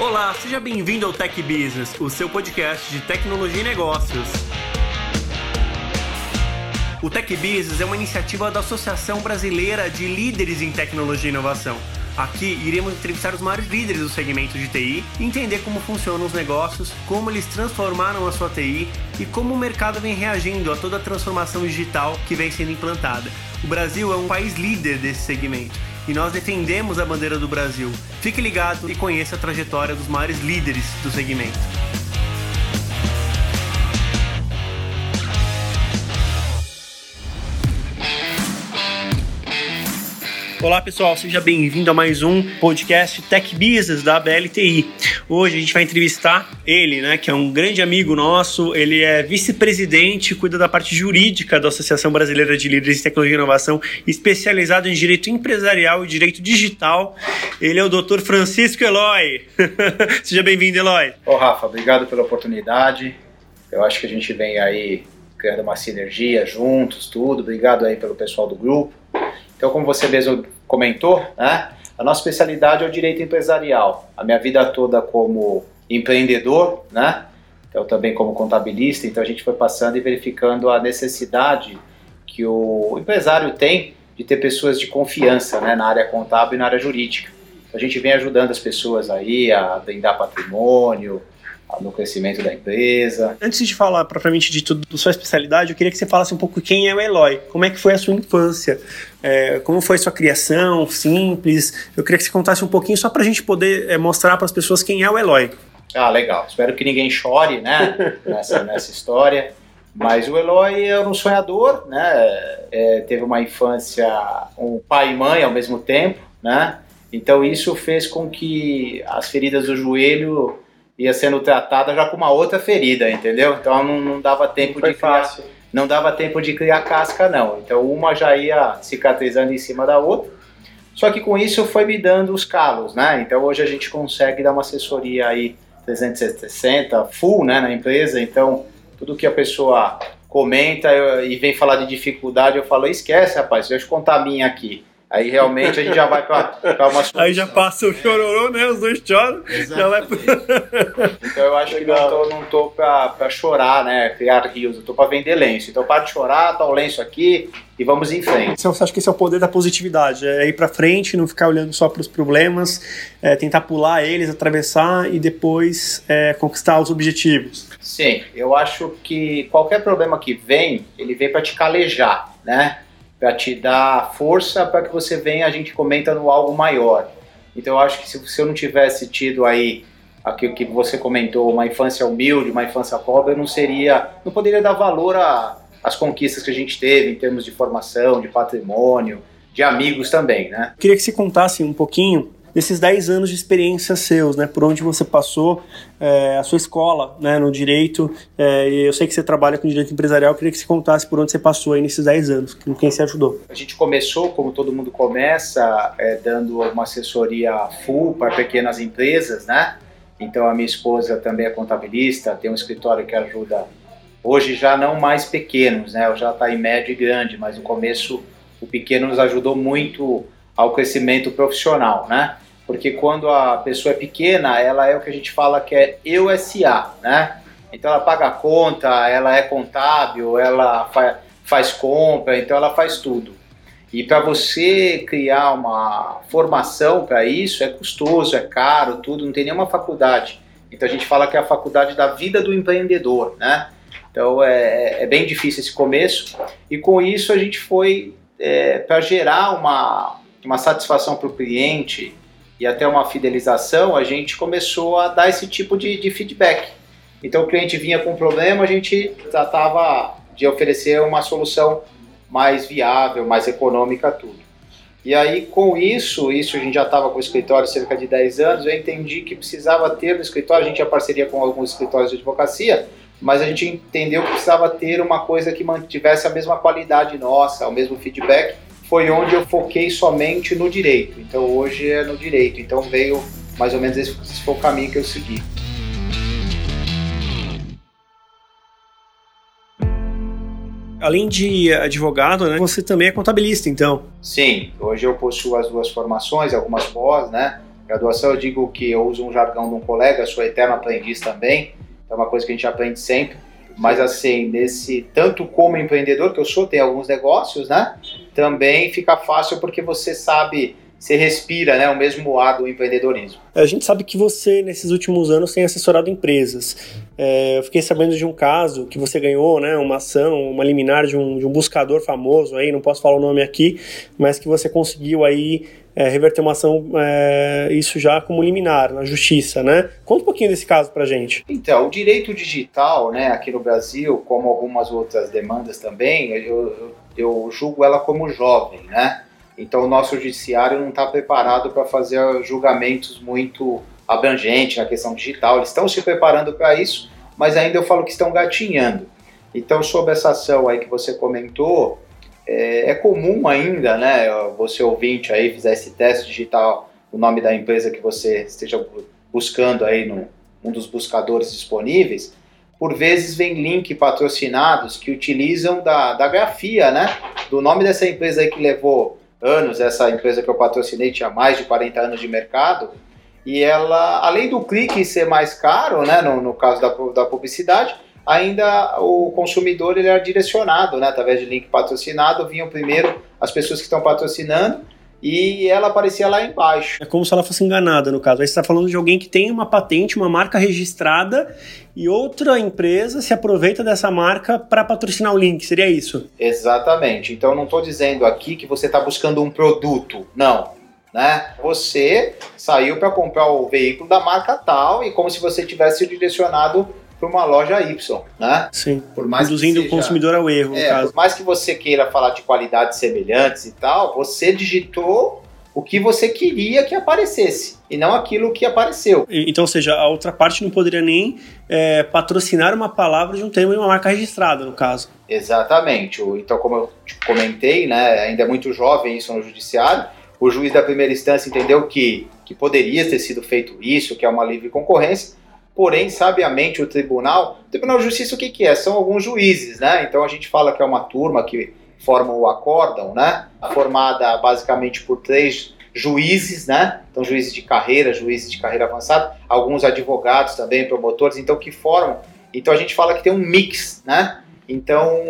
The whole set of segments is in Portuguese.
Olá, seja bem-vindo ao Tech Business, o seu podcast de tecnologia e negócios. O Tech Business é uma iniciativa da Associação Brasileira de Líderes em Tecnologia e Inovação. Aqui iremos entrevistar os maiores líderes do segmento de TI, entender como funcionam os negócios, como eles transformaram a sua TI e como o mercado vem reagindo a toda a transformação digital que vem sendo implantada. O Brasil é um país líder desse segmento e nós defendemos a bandeira do Brasil. Fique ligado e conheça a trajetória dos maiores líderes do segmento. Olá pessoal, seja bem-vindo a mais um podcast Tech Business da BLTI. Hoje a gente vai entrevistar ele, né, que é um grande amigo nosso, ele é vice-presidente, cuida da parte jurídica da Associação Brasileira de Líderes em Tecnologia e Inovação, especializado em direito empresarial e direito digital. Ele é o Dr. Francisco Eloy. seja bem-vindo, Eloy. Ô Rafa, obrigado pela oportunidade. Eu acho que a gente vem aí criando uma sinergia juntos, tudo. Obrigado aí pelo pessoal do grupo. Então, como você mesmo comentou, né, a nossa especialidade é o direito empresarial. A minha vida toda como empreendedor, né, então também como contabilista, então a gente foi passando e verificando a necessidade que o empresário tem de ter pessoas de confiança né, na área contábil e na área jurídica. A gente vem ajudando as pessoas aí a blindar patrimônio, no crescimento da empresa. Antes de falar propriamente de tudo, da sua especialidade, eu queria que você falasse um pouco quem é o Eloy, como é que foi a sua infância, é, como foi a sua criação, simples. Eu queria que você contasse um pouquinho só para a gente poder é, mostrar para as pessoas quem é o Eloy. Ah, legal. Espero que ninguém chore, né, nessa, nessa história. Mas o Eloy era um sonhador, né? É, teve uma infância, um pai e mãe ao mesmo tempo, né? Então isso fez com que as feridas do joelho ia sendo tratada já com uma outra ferida, entendeu? Então não, não dava tempo não de criar, fácil. não dava tempo de criar casca não. Então uma já ia cicatrizando em cima da outra. Só que com isso foi me dando os calos, né? Então hoje a gente consegue dar uma assessoria aí 360 full, né, na empresa. Então tudo que a pessoa comenta eu, e vem falar de dificuldade, eu falo, esquece, rapaz, deixa eu contar a minha aqui. Aí realmente a gente já vai para uma solução. Aí já passa o chororô, né? Os dois choram. Já vai então eu acho Legal. que não tô, não tô para chorar, né? Criar rios, eu tô para vender lenço. Então para de chorar, tá o lenço aqui e vamos em frente. Você acha que esse é o poder da positividade? É ir para frente, não ficar olhando só para os problemas, é tentar pular eles, atravessar e depois é, conquistar os objetivos. Sim, eu acho que qualquer problema que vem, ele vem para te calejar, né? Para te dar força para que você venha, a gente comenta no algo maior. Então eu acho que se, se eu não tivesse tido aí aquilo que você comentou, uma infância humilde, uma infância pobre, eu não seria, não poderia dar valor às conquistas que a gente teve em termos de formação, de patrimônio, de amigos também, né? Queria que você contasse um pouquinho desses 10 anos de experiência seus, né? Por onde você passou, é, a sua escola, né? No direito. É, eu sei que você trabalha com direito empresarial, queria que você contasse por onde você passou aí nesses 10 anos, com quem você ajudou. A gente começou, como todo mundo começa, é, dando uma assessoria full para pequenas empresas, né? Então a minha esposa também é contabilista, tem um escritório que ajuda hoje já não mais pequenos, né? Já está em médio e grande, mas no começo o pequeno nos ajudou muito ao crescimento profissional, né? Porque quando a pessoa é pequena, ela é o que a gente fala que é eu SA, né? Então ela paga a conta, ela é contábil, ela fa faz compra, então ela faz tudo. E para você criar uma formação para isso é custoso, é caro, tudo, não tem nenhuma faculdade. Então a gente fala que é a faculdade da vida do empreendedor, né? Então é, é bem difícil esse começo. E com isso a gente foi é, para gerar uma, uma satisfação para o cliente e até uma fidelização, a gente começou a dar esse tipo de, de feedback. Então o cliente vinha com um problema, a gente tratava de oferecer uma solução mais viável, mais econômica, tudo. E aí, com isso, isso a gente já estava com o escritório cerca de 10 anos, eu entendi que precisava ter no escritório, a gente tinha parceria com alguns escritórios de advocacia, mas a gente entendeu que precisava ter uma coisa que mantivesse a mesma qualidade nossa, o mesmo feedback, foi onde eu foquei somente no direito. Então hoje é no direito. Então veio mais ou menos esse, esse foi o caminho que eu segui. Além de advogado, né, você também é contabilista, então? Sim, hoje eu possuo as duas formações, algumas pós, né? Graduação, eu digo que eu uso um jargão de um colega, sou eterno aprendiz também, é uma coisa que a gente aprende sempre. Mas assim, nesse tanto como empreendedor que eu sou, tem alguns negócios, né? Também fica fácil porque você sabe você respira né, o mesmo ar do empreendedorismo. A gente sabe que você, nesses últimos anos, tem assessorado empresas. É, eu fiquei sabendo de um caso que você ganhou, né, uma ação, uma liminar de um, de um buscador famoso, aí, não posso falar o nome aqui, mas que você conseguiu aí é, reverter uma ação, é, isso já como liminar, na justiça, né? Conta um pouquinho desse caso pra gente. Então, o direito digital, né, aqui no Brasil, como algumas outras demandas também, eu, eu, eu julgo ela como jovem, né? Então, o nosso judiciário não está preparado para fazer julgamentos muito abrangentes na questão digital. Eles estão se preparando para isso, mas ainda eu falo que estão gatinhando. Então, sobre essa ação aí que você comentou, é, é comum ainda, né, você ouvinte aí fizer esse teste digital, o nome da empresa que você esteja buscando aí no um dos buscadores disponíveis, por vezes vem link patrocinados que utilizam da, da grafia, né, do nome dessa empresa aí que levou anos, essa empresa que eu patrocinei tinha mais de 40 anos de mercado, e ela, além do clique ser mais caro, né, no, no caso da, da publicidade, ainda o consumidor ele era direcionado, né, através de link patrocinado, vinham primeiro as pessoas que estão patrocinando, e ela aparecia lá embaixo. É como se ela fosse enganada, no caso. Aí você está falando de alguém que tem uma patente, uma marca registrada e outra empresa se aproveita dessa marca para patrocinar o link, seria isso? Exatamente. Então não estou dizendo aqui que você está buscando um produto, não. Né? Você saiu para comprar o veículo da marca tal e como se você tivesse direcionado para uma loja Y, né? Sim. Por mais Induzindo seja, o consumidor ao erro, é, Por mais que você queira falar de qualidades semelhantes e tal, você digitou o que você queria que aparecesse e não aquilo que apareceu. Então, ou seja, a outra parte não poderia nem é, patrocinar uma palavra de um termo de uma marca registrada, no caso. Exatamente. Então, como eu comentei, né, ainda é muito jovem isso no judiciário, o juiz da primeira instância entendeu que, que poderia ter sido feito isso, que é uma livre concorrência, Porém, sabiamente, o tribunal, o Tribunal de Justiça, o que, que é? São alguns juízes, né? Então a gente fala que é uma turma que forma o acórdão, né? Formada basicamente por três juízes, né? Então, juízes de carreira, juízes de carreira avançada, alguns advogados também, promotores, então que formam. Então a gente fala que tem um mix, né? Então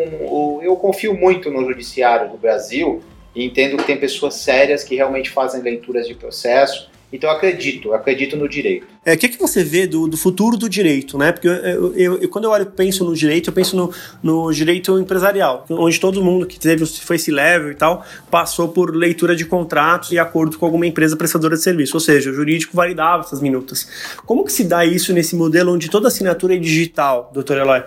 eu confio muito no judiciário do Brasil e entendo que tem pessoas sérias que realmente fazem leituras de processo, então eu acredito, eu acredito no direito. É, o que, que você vê do, do futuro do direito, né? Porque eu, eu, eu, quando eu olho, penso no direito, eu penso no, no direito empresarial, onde todo mundo que teve foi esse level e tal, passou por leitura de contratos e acordo com alguma empresa prestadora de serviço, ou seja, o jurídico validava essas minutas. Como que se dá isso nesse modelo onde toda assinatura é digital, doutor Eloy?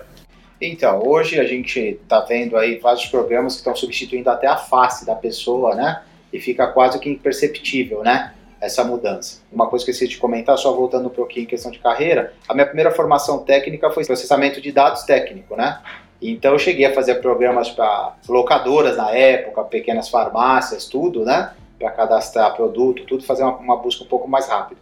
Então, hoje a gente está vendo aí vários programas que estão substituindo até a face da pessoa, né? E fica quase que imperceptível, né? Essa mudança. Uma coisa que eu esqueci de comentar, só voltando um pouquinho em questão de carreira, a minha primeira formação técnica foi processamento de dados técnico, né? Então eu cheguei a fazer programas para locadoras na época, pequenas farmácias, tudo, né? Para cadastrar produto, tudo, fazer uma, uma, busca um pouco mais rápida.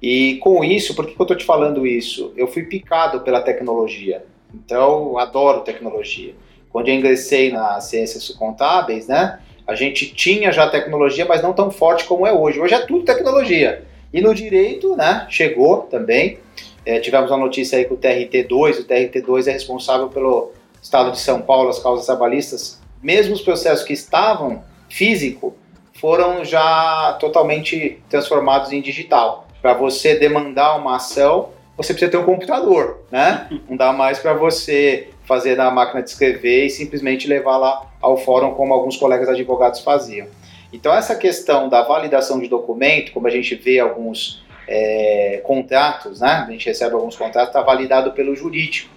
E com isso, por que, que eu estou te falando isso? Eu fui picado pela tecnologia. Então, eu adoro tecnologia. Quando eu ingressei nas ciências contábeis, né? A gente tinha já tecnologia, mas não tão forte como é hoje. Hoje é tudo tecnologia. E no direito, né, chegou também. É, tivemos uma notícia aí que o TRT2, o TRT2 é responsável pelo Estado de São Paulo, as causas trabalhistas. Mesmo os processos que estavam físico, foram já totalmente transformados em digital. Para você demandar uma ação, você precisa ter um computador, né? Não dá mais para você fazer na máquina de escrever e simplesmente levar lá ao fórum, como alguns colegas advogados faziam. Então, essa questão da validação de documento, como a gente vê alguns é, contratos, né? a gente recebe alguns contratos, está validado pelo jurídico.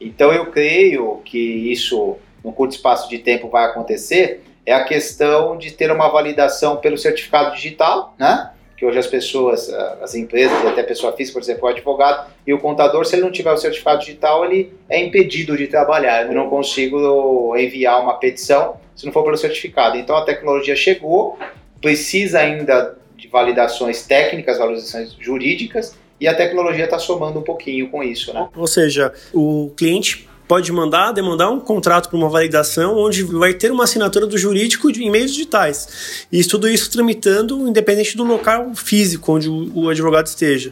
Então, eu creio que isso, no curto espaço de tempo, vai acontecer, é a questão de ter uma validação pelo certificado digital, né? Que hoje as pessoas, as empresas até pessoa física, por exemplo, o advogado e o contador, se ele não tiver o certificado digital, ele é impedido de trabalhar. Eu não consigo enviar uma petição se não for pelo certificado. Então a tecnologia chegou, precisa ainda de validações técnicas, validações jurídicas, e a tecnologia está somando um pouquinho com isso, né? Ou seja, o cliente pode mandar, demandar um contrato para uma validação, onde vai ter uma assinatura do jurídico em meios digitais. E tudo isso tramitando independente do local físico onde o advogado esteja.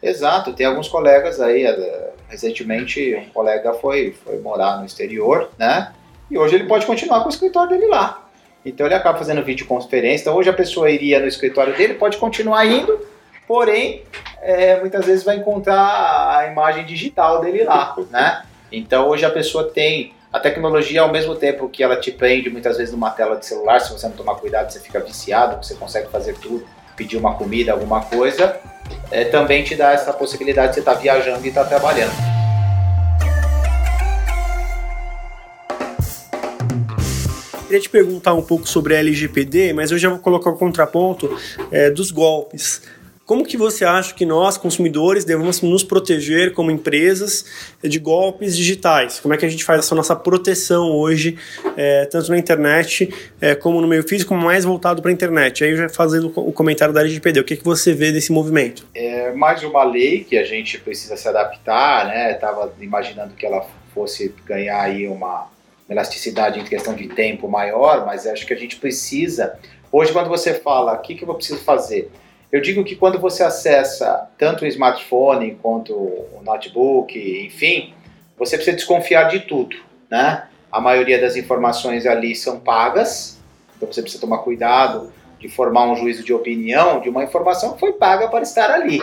Exato, tem alguns colegas aí, eh, recentemente um colega foi, foi morar no exterior, né? E hoje ele pode continuar com o escritório dele lá. Então ele acaba fazendo videoconferência. Então hoje a pessoa iria no escritório dele, pode continuar indo, porém é, muitas vezes vai encontrar a imagem digital dele lá, né? Então hoje a pessoa tem a tecnologia ao mesmo tempo que ela te prende muitas vezes numa tela de celular, se você não tomar cuidado você fica viciado, você consegue fazer tudo, pedir uma comida, alguma coisa, é, também te dá essa possibilidade de você estar tá viajando e estar tá trabalhando. Queria te perguntar um pouco sobre a LGPD, mas eu já vou colocar o contraponto é, dos golpes. Como que você acha que nós, consumidores, devemos nos proteger como empresas de golpes digitais? Como é que a gente faz essa nossa proteção hoje, é, tanto na internet é, como no meio físico, mais voltado para a internet? Aí já fazendo o comentário da LGPD, o que, que você vê desse movimento? É mais uma lei que a gente precisa se adaptar, né? Estava imaginando que ela fosse ganhar aí uma elasticidade em questão de tempo maior, mas acho que a gente precisa. Hoje, quando você fala, o que, que eu preciso fazer? Eu digo que quando você acessa tanto o smartphone quanto o notebook, enfim, você precisa desconfiar de tudo, né? A maioria das informações ali são pagas, então você precisa tomar cuidado de formar um juízo de opinião de uma informação que foi paga para estar ali.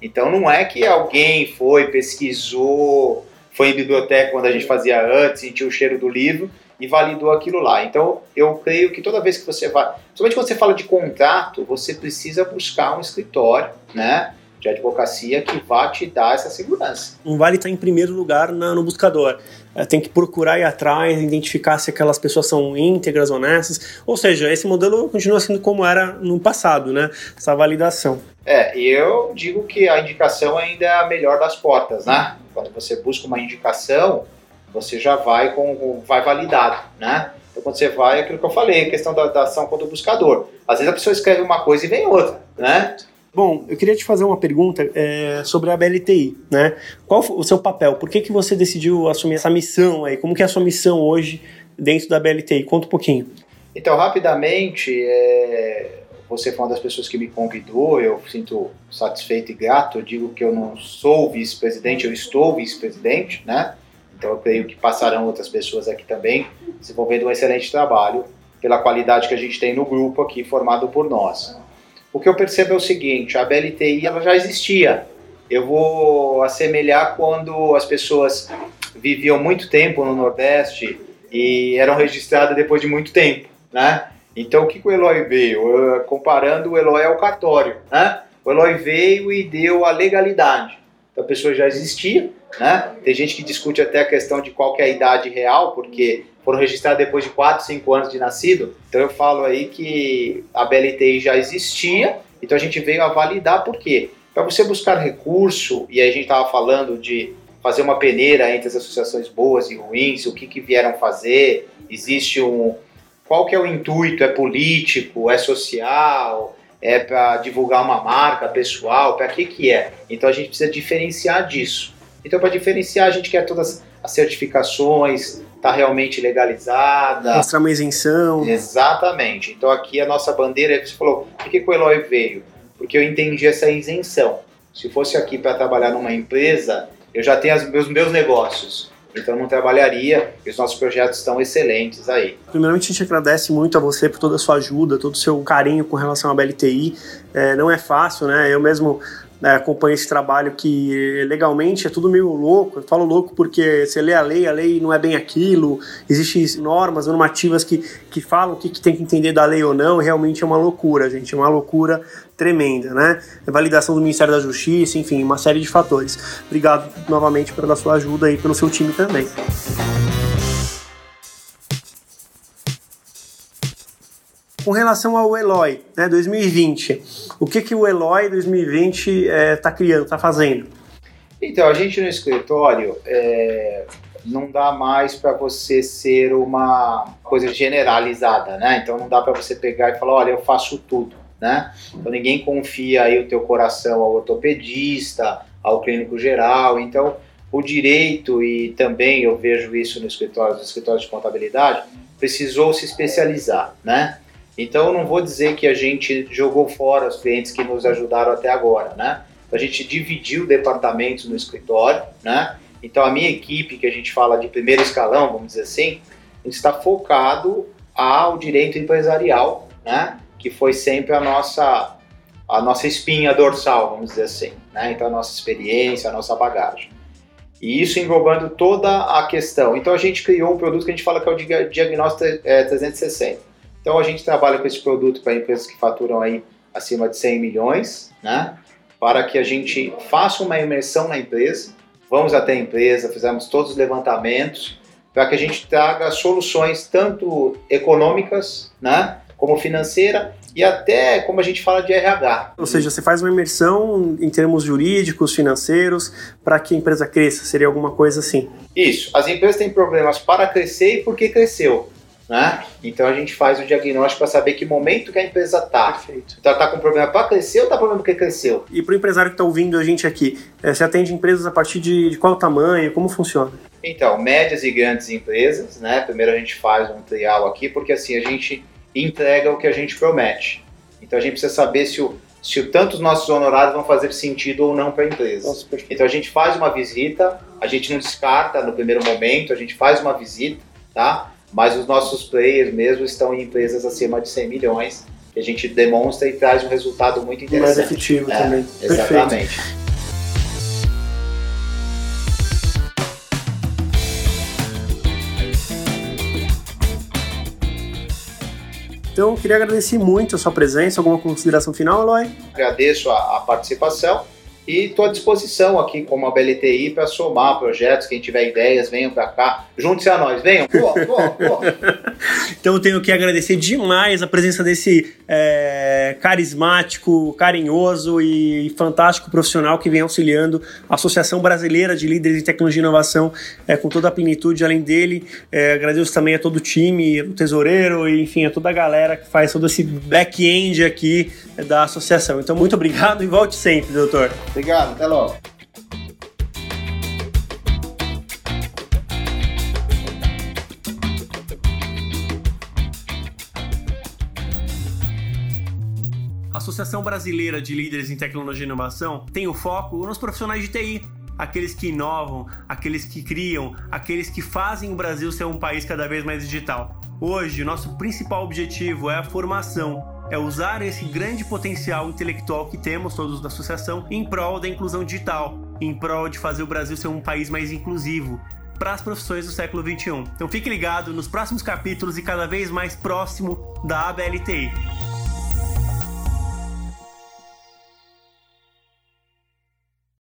Então não é que alguém foi, pesquisou, foi em biblioteca quando a gente fazia antes, sentiu o cheiro do livro e validou aquilo lá. Então, eu creio que toda vez que você vai, principalmente quando você fala de contrato, você precisa buscar um escritório, né? de advocacia que vá te dar essa segurança. Não vale estar em primeiro lugar na, no buscador. É, tem que procurar ir atrás, identificar se aquelas pessoas são íntegras, honestas. Ou seja, esse modelo continua sendo como era no passado, né? Essa validação. É, eu digo que a indicação ainda é a melhor das portas, né? Quando você busca uma indicação, você já vai com vai validado, né? Então quando você vai, é aquilo que eu falei, a questão da, da ação contra o buscador. Às vezes a pessoa escreve uma coisa e vem outra, né? Bom, eu queria te fazer uma pergunta é, sobre a BLTI, né? Qual o seu papel? Por que, que você decidiu assumir essa missão aí? Como que é a sua missão hoje dentro da BLTI? Conta um pouquinho. Então, rapidamente, é, você foi uma das pessoas que me convidou, eu sinto satisfeito e grato. Eu digo que eu não sou vice-presidente, eu estou vice-presidente, né? Então eu creio que passarão outras pessoas aqui também, desenvolvendo um excelente trabalho pela qualidade que a gente tem no grupo aqui formado por nós. O que eu percebo é o seguinte, a BLTI ela já existia. Eu vou assemelhar quando as pessoas viviam muito tempo no Nordeste e eram registradas depois de muito tempo, né? Então o que, que o Eloy veio? Comparando o Eloy ao cartório, né? O Eloy veio e deu a legalidade. Então a pessoa já existia, né? Tem gente que discute até a questão de qual é a idade real, porque foram registrados depois de 4, 5 anos de nascido. Então eu falo aí que a BLTI já existia, então a gente veio a validar por quê? Para você buscar recurso, e aí a gente estava falando de fazer uma peneira entre as associações boas e ruins, o que, que vieram fazer, existe um... Qual que é o intuito? É político? É social? É para divulgar uma marca pessoal? Para que que é? Então a gente precisa diferenciar disso. Então, para diferenciar, a gente quer todas as certificações, tá realmente legalizada. Mostrar uma isenção. Exatamente. Então, aqui a nossa bandeira, você falou, por que, que o Eloy veio? Porque eu entendi essa isenção. Se fosse aqui para trabalhar numa empresa, eu já tenho os meus, meus negócios. Então não trabalharia e os nossos projetos estão excelentes aí. Primeiramente a gente agradece muito a você por toda a sua ajuda, todo o seu carinho com relação à BLTI. É, não é fácil, né? Eu mesmo né, acompanha esse trabalho que legalmente é tudo meio louco. Eu falo louco porque você lê a lei, a lei não é bem aquilo, existem normas normativas que, que falam o que, que tem que entender da lei ou não, realmente é uma loucura, gente, é uma loucura tremenda, né? Validação do Ministério da Justiça, enfim, uma série de fatores. Obrigado novamente pela sua ajuda e pelo seu time também. Com relação ao Eloy, né, 2020, o que, que o Eloy 2020 está é, criando, está fazendo? Então, a gente no escritório é, não dá mais para você ser uma coisa generalizada, né? Então não dá para você pegar e falar, olha, eu faço tudo, né? Então ninguém confia aí o teu coração ao ortopedista, ao clínico geral. Então o direito, e também eu vejo isso no escritório, nos escritórios de contabilidade, precisou se especializar, né? Então, eu não vou dizer que a gente jogou fora os clientes que nos ajudaram até agora, né? A gente dividiu departamentos no escritório, né? Então, a minha equipe, que a gente fala de primeiro escalão, vamos dizer assim, está focado ao direito empresarial, né? Que foi sempre a nossa a nossa espinha dorsal, vamos dizer assim, né? Então, a nossa experiência, a nossa bagagem. E isso englobando toda a questão. Então, a gente criou um produto que a gente fala que é o Diagnóstico 360. Então, a gente trabalha com esse produto para empresas que faturam aí acima de 100 milhões, né? Para que a gente faça uma imersão na empresa, vamos até a empresa, fizemos todos os levantamentos, para que a gente traga soluções tanto econômicas, né? Como financeira e até como a gente fala de RH. Ou seja, você faz uma imersão em termos jurídicos, financeiros, para que a empresa cresça, seria alguma coisa assim? Isso. As empresas têm problemas para crescer e porque cresceu. Né? Então a gente faz o diagnóstico para saber que momento que a empresa está. Perfeito. Então ela está com problema para crescer ou está com problema porque cresceu? E para o empresário que está ouvindo a gente aqui, eh, você atende empresas a partir de, de qual tamanho? Como funciona? Então, médias e grandes empresas, né? Primeiro a gente faz um trial aqui, porque assim a gente entrega o que a gente promete. Então a gente precisa saber se o, se o tanto os nossos honorários vão fazer sentido ou não para a empresa. Nossa, então a gente faz uma visita, a gente não descarta no primeiro momento, a gente faz uma visita, tá? Mas os nossos players mesmo estão em empresas acima de 100 milhões, que a gente demonstra e traz um resultado muito interessante. Mais efetivo é, também. Exatamente. Perfeito. Então, queria agradecer muito a sua presença. Alguma consideração final, Eloy? Agradeço a, a participação e estou à disposição aqui como a BLTI para somar projetos. Quem tiver ideias, venham para cá. Junte-se a nós, venham. Pô, pô, pô. então eu tenho que agradecer demais a presença desse é, carismático, carinhoso e fantástico profissional que vem auxiliando a Associação Brasileira de Líderes em Tecnologia e Inovação é, com toda a plenitude. Além dele, é, agradeço também a todo o time, o tesoureiro e enfim, a toda a galera que faz todo esse back-end aqui da associação. Então, muito obrigado e volte sempre, doutor. Obrigado, até logo. A Associação Brasileira de Líderes em Tecnologia e Inovação tem o foco nos profissionais de TI, aqueles que inovam, aqueles que criam, aqueles que fazem o Brasil ser um país cada vez mais digital. Hoje, o nosso principal objetivo é a formação é usar esse grande potencial intelectual que temos todos da associação em prol da inclusão digital, em prol de fazer o Brasil ser um país mais inclusivo para as profissões do século 21. Então fique ligado nos próximos capítulos e cada vez mais próximo da ABLTI.